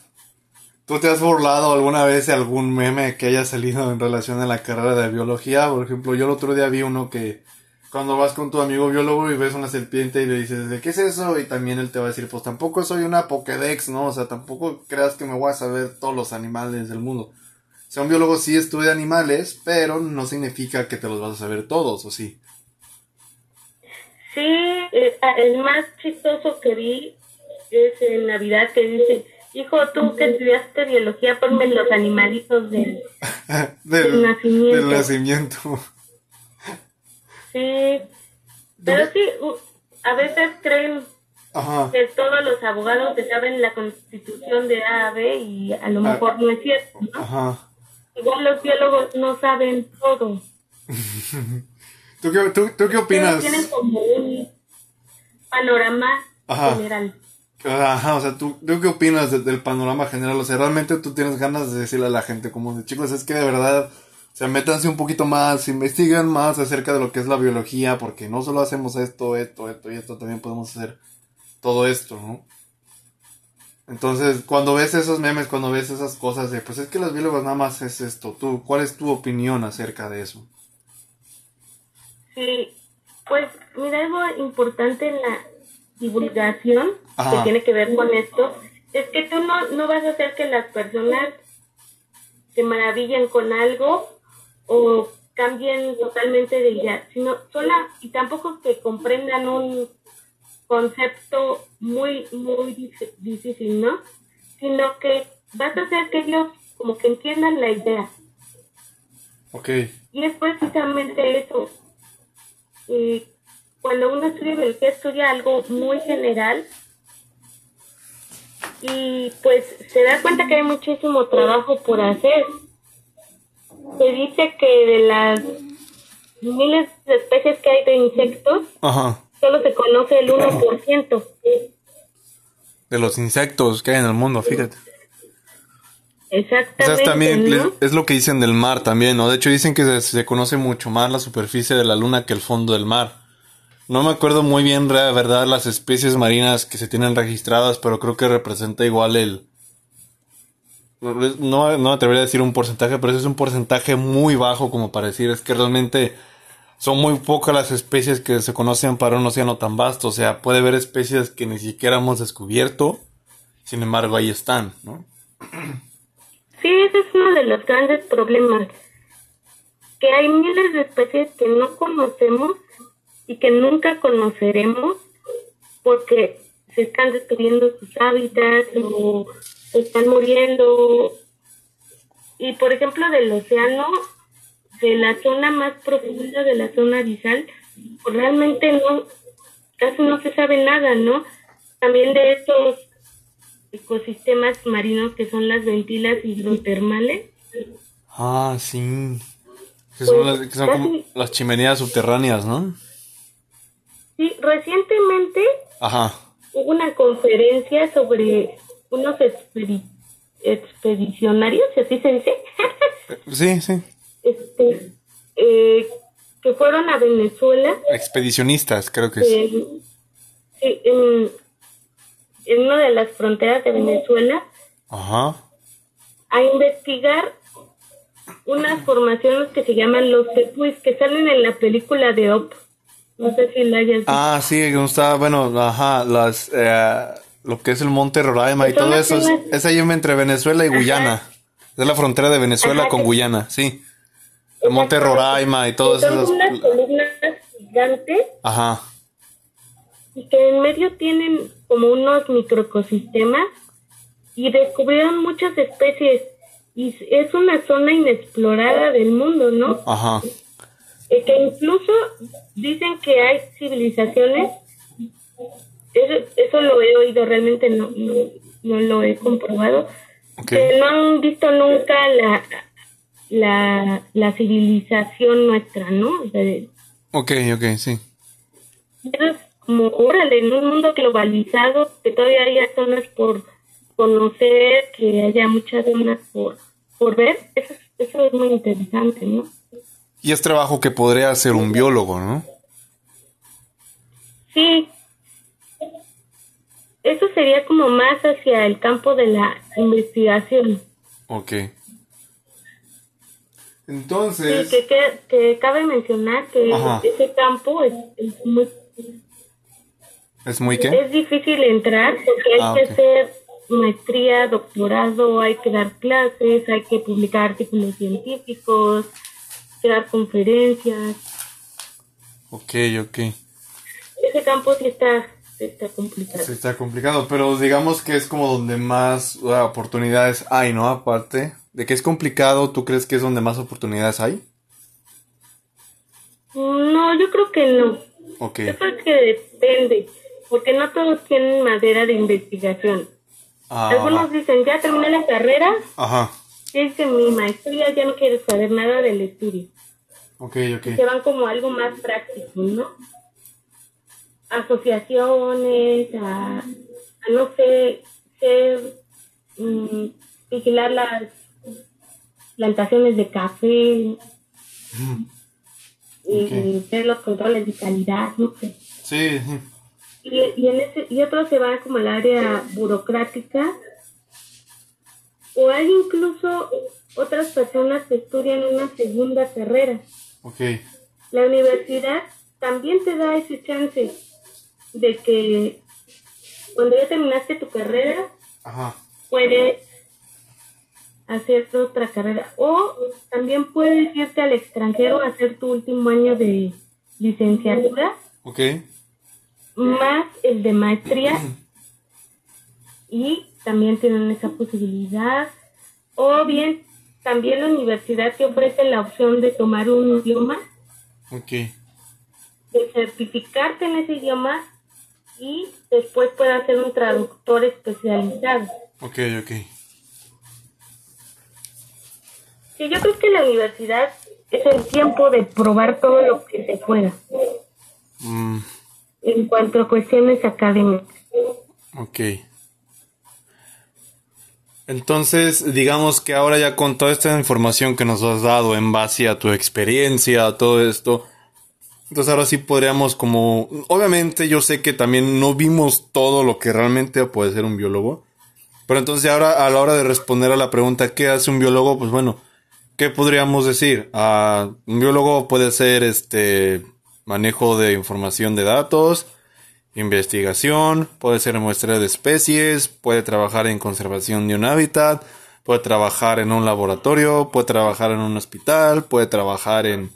A: ¿Tú te has burlado alguna vez de algún meme que haya salido en relación a la carrera de biología? Por ejemplo, yo el otro día vi uno que cuando vas con tu amigo biólogo y ves una serpiente y le dices, ¿de qué es eso? Y también él te va a decir, pues tampoco soy una Pokédex, ¿no? O sea, tampoco creas que me voy a saber todos los animales del mundo. O sea, un biólogo sí estudia animales, pero no significa que te los vas a saber todos, ¿o sí?
B: Sí, eh, el más chistoso que vi es en Navidad que dice, hijo, tú que estudiaste biología, ponme los animalitos del,
A: del, nacimiento. Del nacimiento.
B: Sí, pero sí, a veces creen que todos los abogados que saben la constitución de A a B y a lo ah. mejor no es cierto, ¿no? Igual los biólogos no saben todo.
A: ¿Tú qué, tú, qué opinas?
B: Tienen como un panorama general.
A: Ajá, o sea, ¿tú, ¿tú qué opinas del panorama general? O sea, realmente tú tienes ganas de decirle a la gente como de chicos, es que de verdad, o sea, métanse un poquito más, investigan más acerca de lo que es la biología, porque no solo hacemos esto, esto, esto y esto, también podemos hacer todo esto, ¿no? Entonces, cuando ves esos memes, cuando ves esas cosas de, pues es que los biólogos nada más es esto, tú, ¿cuál es tu opinión acerca de eso?
B: Sí, pues mira, algo importante en la divulgación que tiene que ver con esto es que tú no, no vas a hacer que las personas se maravillen con algo o cambien totalmente de idea, sino sola y tampoco que comprendan un concepto muy, muy difícil, ¿no? Sino que vas a hacer que ellos como que entiendan la idea.
A: Ok.
B: Y es precisamente eso, y cuando uno estudia biología estudia algo muy general y pues se da cuenta que hay muchísimo trabajo por hacer. Se dice que de las miles de especies que hay de insectos, solo se conoce el 1%.
A: De los insectos que hay en el mundo, fíjate.
B: Exactamente.
A: también es lo que dicen del mar también, ¿no? De hecho dicen que se, conoce mucho más la superficie de la luna que el fondo del mar. No me acuerdo muy bien, la verdad, las especies marinas que se tienen registradas, pero creo que representa igual el... No, no me atrevería a decir un porcentaje, pero es un porcentaje muy bajo como para decir, es que realmente son muy pocas las especies que se conocen para un océano tan vasto. O sea, puede haber especies que ni siquiera hemos descubierto, sin embargo ahí están, ¿no?
B: Sí, ese es uno de los grandes problemas, que hay miles de especies que no conocemos y que nunca conoceremos porque se están destruyendo sus hábitats o están muriendo. Y por ejemplo del océano, de la zona más profunda de la zona abisal, pues realmente no, casi no se sabe nada, ¿no? También de estos ecosistemas marinos que son las ventilas hidrotermales.
A: Ah, sí. Que son, pues, las, como las chimeneas subterráneas, ¿no?
B: Sí, recientemente hubo una conferencia sobre unos expedicionarios, así se dice.
A: sí, sí.
B: Este, eh, que fueron a Venezuela.
A: Expedicionistas, creo que sí.
B: Sí, en, en una de las fronteras de Venezuela
A: Ajá.
B: a investigar unas formaciones que se llaman los tepuis que salen en la película de Op. No sé si la hayas visto.
A: Ah, sí, está, bueno, ajá, las, eh, lo que es el Monte Roraima y todo eso, es, ahí entre Venezuela y Guyana. Es la frontera de Venezuela con Guyana, sí. El Monte Roraima y todo eso.
B: Son unas columnas gigantes.
A: Ajá.
B: Y que en medio tienen como unos microecosistemas y descubrieron muchas especies y es una zona inexplorada del mundo, ¿no?
A: Ajá.
B: Eh, que incluso dicen que hay civilizaciones, eso, eso lo he oído, realmente no, no, lo he comprobado, que no han visto nunca la, la, la civilización nuestra, ¿no?
A: ok, ok, sí.
B: Es como, órale, en un mundo globalizado, que todavía haya zonas por conocer, que haya muchas zonas por, por ver, eso, eso es muy interesante, ¿no?
A: Y es trabajo que podría hacer un biólogo, ¿no?
B: Sí. Eso sería como más hacia el campo de la investigación.
A: Ok. Entonces...
B: Sí, que, cabe mencionar que ese campo es, muy...
A: ¿Es muy qué?
B: Es difícil entrar porque hay ah, que hacer maestría, doctorado, hay que dar clases, hay que publicar artículos científicos, dar conferencias.
A: Ok, ok.
B: Ese campo sí está, está complicado.
A: Sí está complicado, pero digamos que es como donde más oportunidades hay, ¿no? Aparte de que es complicado, ¿tú crees que es donde más oportunidades hay?
B: No, yo creo que no.
A: Ok.
B: Yo creo que depende, porque no todos tienen madera de investigación. Ah, Algunos dicen, ya terminé la carrera.
A: Ajá
B: que mi maestría ya no quiere saber nada del estudio.
A: Ok, ok.
B: se van como algo más práctico, ¿no? Asociaciones, a, no sé, ser, mm, vigilar las plantaciones de café, y ver los controles de calidad, no sé.
A: Sí,
B: Y, y, en ese, y otros se van como al área burocrática o hay incluso otras personas que estudian una segunda carrera.
A: Okay.
B: La universidad también te da ese chance de que cuando ya terminaste tu carrera, puedes hacer otra carrera. O también puedes irte al extranjero a hacer tu último año de licenciatura.
A: Okay.
B: Más el de maestría. y también tienen esa posibilidad. O bien, también la universidad te ofrece la opción de tomar un idioma.
A: Ok.
B: De certificarte en ese idioma y después puedes ser un traductor especializado.
A: Ok, ok.
B: Sí, yo creo que la universidad es el tiempo de probar todo lo que se pueda.
A: Mm.
B: En cuanto a cuestiones académicas.
A: Ok. Entonces, digamos que ahora ya con toda esta información que nos has dado en base a tu experiencia, todo esto, entonces ahora sí podríamos como, obviamente yo sé que también no vimos todo lo que realmente puede ser un biólogo, pero entonces ahora a la hora de responder a la pregunta ¿qué hace un biólogo? Pues bueno, ¿qué podríamos decir? Ah, un biólogo puede ser este manejo de información de datos, investigación, puede ser muestra de especies, puede trabajar en conservación de un hábitat, puede trabajar en un laboratorio, puede trabajar en un hospital, puede trabajar en,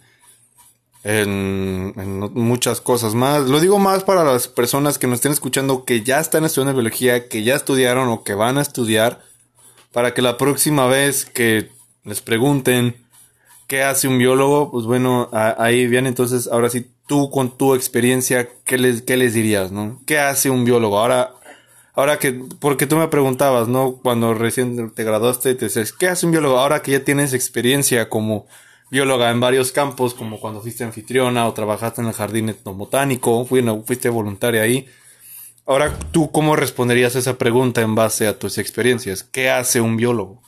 A: en, muchas cosas más. Lo digo más para las personas que nos estén escuchando que ya están estudiando biología, que ya estudiaron o que van a estudiar, para que la próxima vez que les pregunten qué hace un biólogo, pues bueno, ahí viene entonces, ahora sí tú con tu experiencia, ¿qué les, qué les dirías, no? ¿Qué hace un biólogo? Ahora, ahora que, porque tú me preguntabas, ¿no? Cuando recién te graduaste, te dices, ¿qué hace un biólogo? Ahora que ya tienes experiencia como bióloga en varios campos, como cuando fuiste anfitriona o trabajaste en el jardín etnobotánico, fuiste voluntaria ahí. Ahora, ¿tú cómo responderías esa pregunta en base a tus experiencias? ¿Qué hace un biólogo?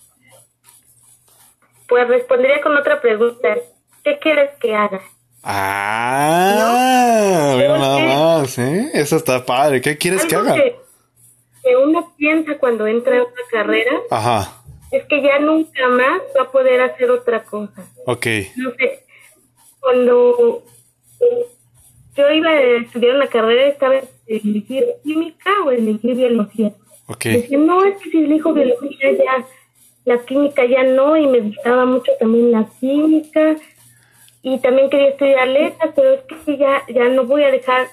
B: Pues respondería con otra pregunta. ¿Qué quieres que haga?
A: Ah, mira nada más, ¿eh? Eso está padre. ¿Qué quieres que haga?
B: Que, uno piensa cuando entra en una carrera.
A: Ajá.
B: Es que ya nunca más va a poder hacer otra cosa.
A: Ok.
B: No sé. Cuando yo iba a estudiar una carrera, estaba en elegir química o elegir biología.
A: Ok.
B: Decía, no, es que si elijo biología ya, la química ya no, y me gustaba mucho también la química y también quería estudiar letras, pero es que ya, ya no voy a dejar,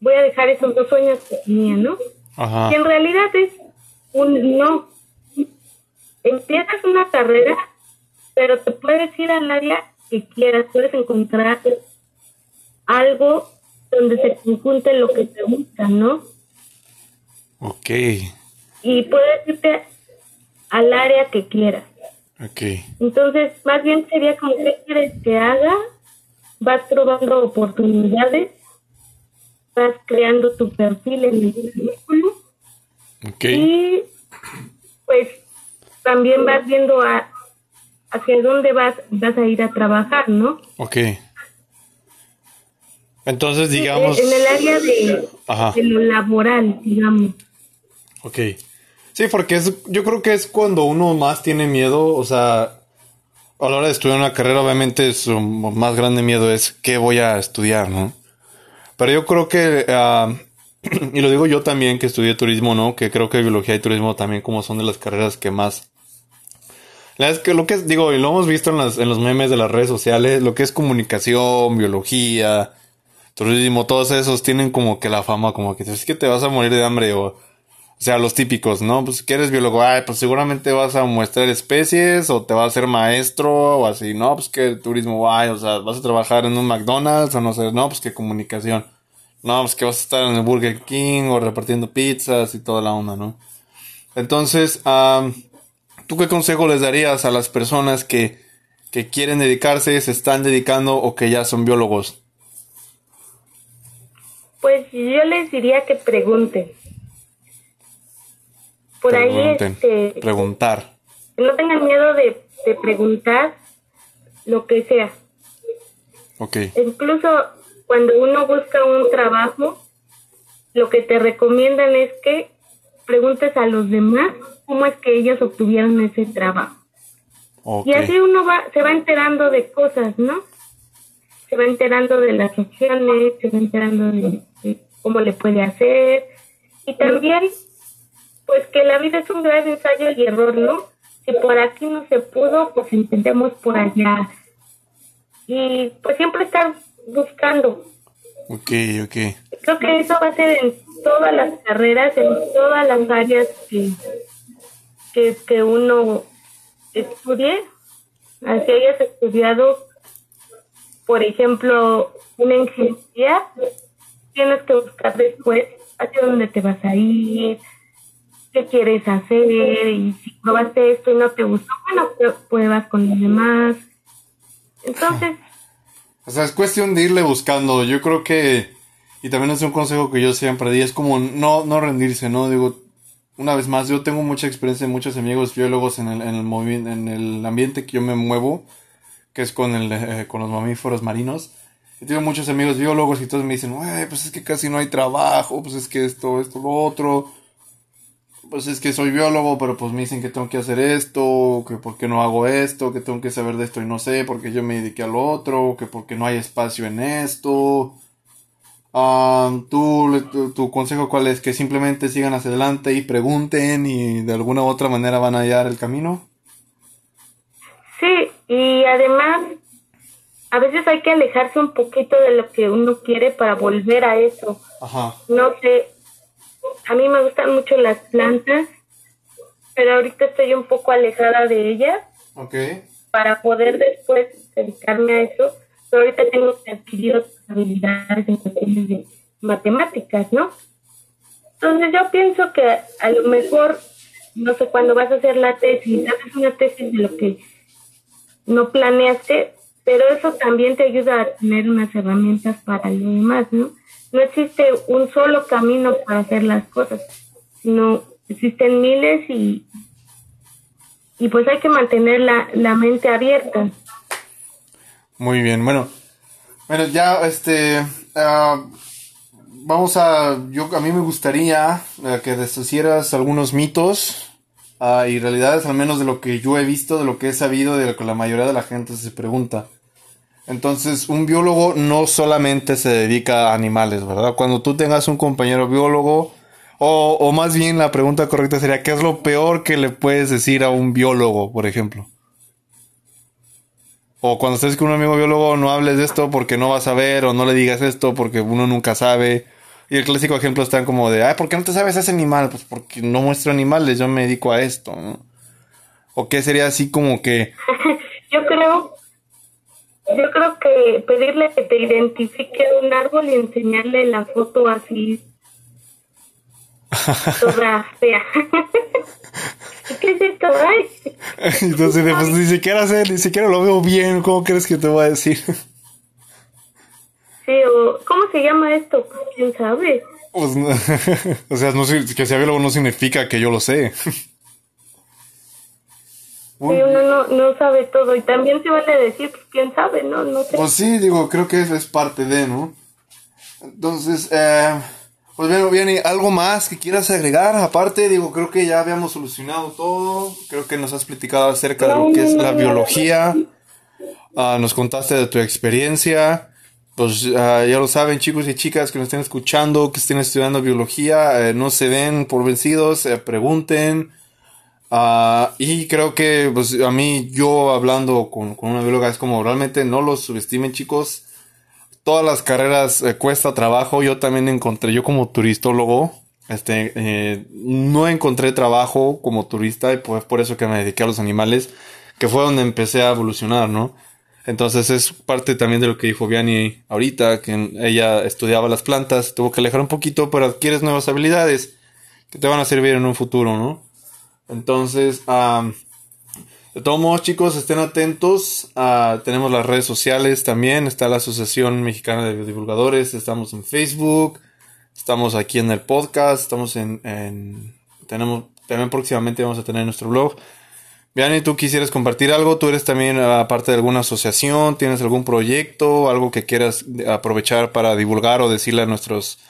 B: voy a dejar esos dos sueños que tenía, ¿no? Ajá. en realidad es un no. Empiezas una carrera, pero te puedes ir al área que quieras, puedes encontrar algo donde se conjunte lo que te gusta, ¿no?
A: Ok.
B: Y puedes irte al área que quieras.
A: Ok.
B: Entonces, más bien sería como que quieres que haga, vas probando oportunidades, vas creando tu perfil en el currículum.
A: Ok.
B: Y pues también vas viendo a, hacia dónde vas, vas a ir a trabajar, ¿no?
A: Ok. Entonces, digamos...
B: en el área de, de lo laboral, digamos.
A: Ok. Sí, porque es, yo creo que es cuando uno más tiene miedo, o sea, a la hora de estudiar una carrera, obviamente su más grande miedo es qué voy a estudiar, ¿no? Pero yo creo que, ah, y lo digo yo también que estudié turismo, ¿no? Que creo que biología y turismo también como son de las carreras que más... La es que lo que es, digo, y lo hemos visto en, las, en los memes de las redes sociales, lo que es comunicación, biología, turismo, todos esos tienen como que la fama, como que es que te vas a morir de hambre o, o sea, los típicos, ¿no? Pues que eres biólogo, ay, pues seguramente vas a muestrar especies o te vas a ser maestro o así, ¿no? Pues que turismo, ay, o sea, vas a trabajar en un McDonald's o no sé, no, pues que comunicación. No, pues que vas a estar en el Burger King o repartiendo pizzas y toda la onda, ¿no? Entonces, ¿tú qué consejo les darías a las personas que, que quieren dedicarse, se están dedicando o que ya son biólogos?
B: Pues yo les diría que pregunten. Por ahí este,
A: preguntar.
B: no tengan miedo de, preguntar lo que sea.
A: Ok.
B: Incluso cuando uno busca un trabajo, lo que te recomiendan es que preguntes a los demás cómo es que ellos obtuvieron ese trabajo. Y así uno va, se va enterando de cosas, ¿no? Se va enterando de las opciones, se va enterando de cómo le puede hacer. Y también, pues que la vida es un gran ensayo y error, ¿no? Si por aquí no se pudo, pues intentemos por allá. Y pues siempre estar buscando.
A: Ok, ok.
B: Creo que eso va a ser en todas las carreras, en todas las áreas que, que, que uno estudie. Así hayas estudiado, por ejemplo, una ingeniería, tienes que buscar después hacia dónde te vas a ir, qué quieres hacer y si probaste esto y no te gustó, bueno, pruebas con los demás. Entonces...
A: O sea, es cuestión de irle buscando. Yo creo que, y también es un consejo que yo siempre di, es como no, no rendirse, ¿no? Digo, una vez más, yo tengo mucha experiencia, muchos amigos biólogos en el, en el, en el ambiente que yo me muevo, que es con, el, eh, con los mamíferos marinos. Y tengo muchos amigos biólogos y todos me dicen, pues es que casi no hay trabajo, pues es que esto, esto, lo otro. Pues es que soy biólogo, pero pues me dicen que tengo que hacer esto, que por qué no hago esto, que tengo que saber de esto y no sé, porque yo me dediqué a lo otro, que porque no hay espacio en esto. ¿tú, tu, consejo cuál es? Que simplemente sigan hacia adelante y pregunten y de alguna u otra manera van a hallar el camino.
B: Sí, y además a veces hay que alejarse un poquito de lo que uno quiere para volver a eso.
A: Ajá.
B: No sé, a mí me gustan mucho las plantas, pero ahorita estoy un poco alejada de ellas.
A: Ok.
B: Para poder después dedicarme a eso, pero ahorita tengo que adquirir otras habilidades en cuestiones de matemáticas, ¿no? Entonces yo pienso que a lo mejor, no sé, cuando vas a hacer la tesis, haces una tesis de lo que no planeaste, pero eso también te ayuda a tener unas herramientas para lo demás, ¿no? No existe un solo camino para hacer las cosas, sino existen miles y, y pues hay que mantener la, la mente abierta.
A: Muy bien, bueno, bueno, ya este, ah, vamos a, yo a mí me gustaría eh, que deshicieras algunos mitos uh, y realidades, al menos de lo que yo he visto, de lo que he sabido, de lo que la mayoría de la gente se pregunta. Entonces, un biólogo no solamente se dedica a animales, ¿verdad? Cuando tú tengas un compañero biólogo, o, o, más bien la pregunta correcta sería, ¿qué es lo peor que le puedes decir a un biólogo, por ejemplo? O cuando estés con un amigo biólogo, no hables de esto porque no vas a ver, o no le digas esto porque uno nunca sabe. Y el clásico ejemplo están como de, ay, ¿por qué no te sabes ese animal? Pues porque no muestro animales, yo me dedico a esto, ¿no? ¿O qué sería así como que...
B: yo creo, yo creo que pedirle que te identifique un árbol y enseñarle la foto así toda fea. ¿Qué es esto? Ay.
A: Entonces, pues, ni siquiera sé, ni siquiera lo veo bien. ¿Cómo crees que te voy a decir?
B: Sí, o ¿cómo se llama esto? ¿Quién sabe?
A: Pues, o sea, no, que sea biólogo no significa que yo lo sé.
B: Sí, uno no, no sabe todo y también se vale decir, pues quién sabe, ¿no? No sé.
A: Pues sí, digo, creo que eso es parte de, ¿no? Entonces, eh, pues bueno, viene algo más que quieras agregar. Aparte, digo, creo que ya habíamos solucionado todo. Creo que nos has platicado acerca de lo que es la biología. Ah, nos contaste de tu experiencia. Pues ah, ya lo saben, chicos y chicas que nos estén escuchando, que estén estudiando biología, eh, no se den por vencidos, eh, pregunten. Ah, y creo que, pues, a mí, yo hablando con, con una bióloga, es como realmente no los subestimen, chicos todas las carreras eh, cuesta trabajo. Yo también encontré, yo como turistólogo, este, eh, no encontré trabajo como turista y pues por eso que me dediqué a los animales, que fue donde empecé a evolucionar, ¿no? Entonces es parte también de lo que dijo Vianney ahorita, que ella estudiaba las plantas, tuvo que alejar un poquito, pero adquieres nuevas habilidades que te van a servir en un futuro, ¿no? Entonces, de todos modos, chicos, estén atentos. Ah, tenemos las redes sociales también. Está la Asociación Mexicana de Biodivulgadores. Estamos en Facebook. Estamos aquí en el podcast. Estamos en. tenemos, también próximamente vamos a tener nuestro blog. Vianney, ¿tú quisieras compartir algo? ¿Tú eres también ah, parte de alguna asociación? ¿Tienes algún proyecto? ¿Algo que quieras aprovechar para divulgar o decirle a nuestros,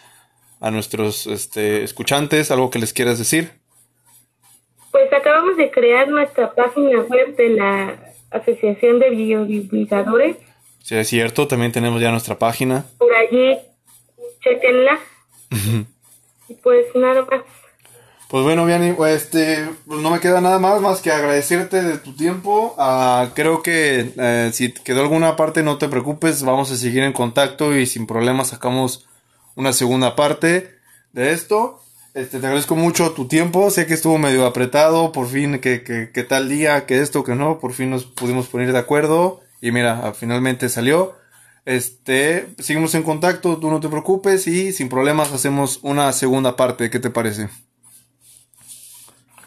A: a nuestros este, escuchantes? ¿Algo que les quieras decir?
B: Pues acabamos de crear nuestra página web de la Asociación de Biodivulgadores.
A: Sí, es cierto, también tenemos ya nuestra página.
B: Por allí, chequenla. y pues nada más.
A: Pues bueno, Vianney, este, pues no me queda nada más más que agradecerte de tu tiempo. Uh, creo que eh, si quedó alguna parte, no te preocupes, vamos a seguir en contacto y sin problemas sacamos una segunda parte de esto. Este, te agradezco mucho tu tiempo. Sé que estuvo medio apretado. Por fin, que, que, tal día, que esto, que no. Por fin nos pudimos poner de acuerdo. Y mira, ah, finalmente salió. Este, seguimos en contacto, tú no te preocupes. Y sin problemas hacemos una segunda parte. ¿Qué te parece?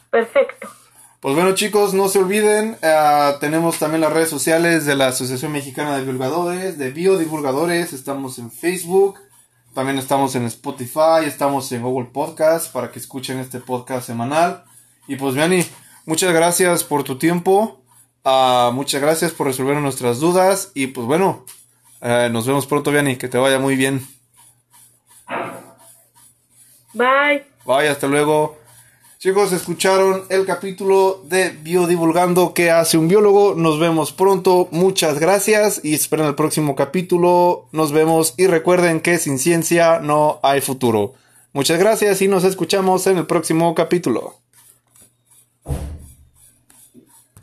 B: Perfecto.
A: Pues bueno chicos, no se olviden, ah, tenemos también las redes sociales de la Asociación Mexicana de Divulgadores, de Biodivulgadores, estamos en Facebook, también estamos en Spotify, estamos en Google Podcast para que escuchen este podcast semanal. Y pues, Vianney, muchas gracias por tu tiempo. Uh, muchas gracias por resolver nuestras dudas. Y pues bueno, uh, nos vemos pronto, Vianney. Que te vaya muy bien.
B: Bye.
A: Bye, hasta luego. Chicos, escucharon el capítulo de Biodivulgando que hace un biólogo. Nos vemos pronto. Muchas gracias y esperen el próximo capítulo. Nos vemos y recuerden que sin ciencia no hay futuro. Muchas gracias y nos escuchamos en el próximo capítulo.